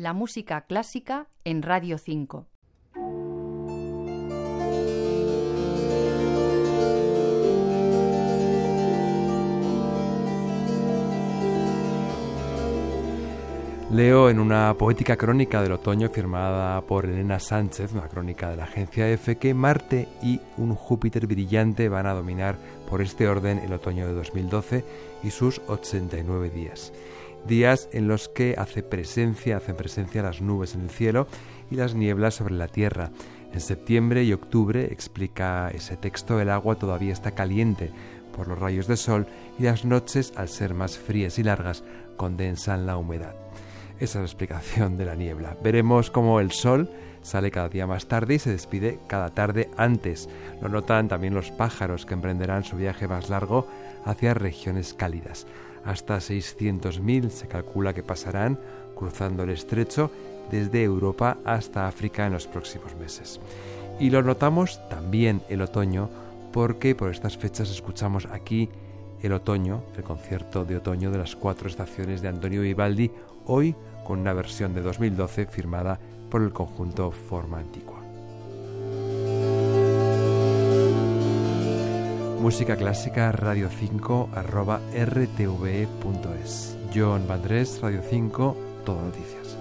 la música clásica en Radio 5. Leo en una poética crónica del otoño firmada por Elena Sánchez, una crónica de la agencia EFE, que Marte y un Júpiter brillante van a dominar por este orden el otoño de 2012 y sus 89 días. Días en los que hace presencia, hacen presencia las nubes en el cielo y las nieblas sobre la tierra. En septiembre y octubre, explica ese texto, el agua todavía está caliente por los rayos de sol y las noches, al ser más frías y largas, condensan la humedad. Esa es la explicación de la niebla. Veremos cómo el sol sale cada día más tarde y se despide cada tarde antes. Lo notan también los pájaros que emprenderán su viaje más largo hacia regiones cálidas. Hasta 600.000 se calcula que pasarán cruzando el estrecho desde Europa hasta África en los próximos meses. Y lo notamos también el otoño porque por estas fechas escuchamos aquí el otoño, el concierto de otoño de las cuatro estaciones de Antonio Vivaldi, hoy con una versión de 2012 firmada por el conjunto Forma Antigua. Música clásica radio 5 arroba rtve.es. John Vandrés, Radio 5, Todo Noticias.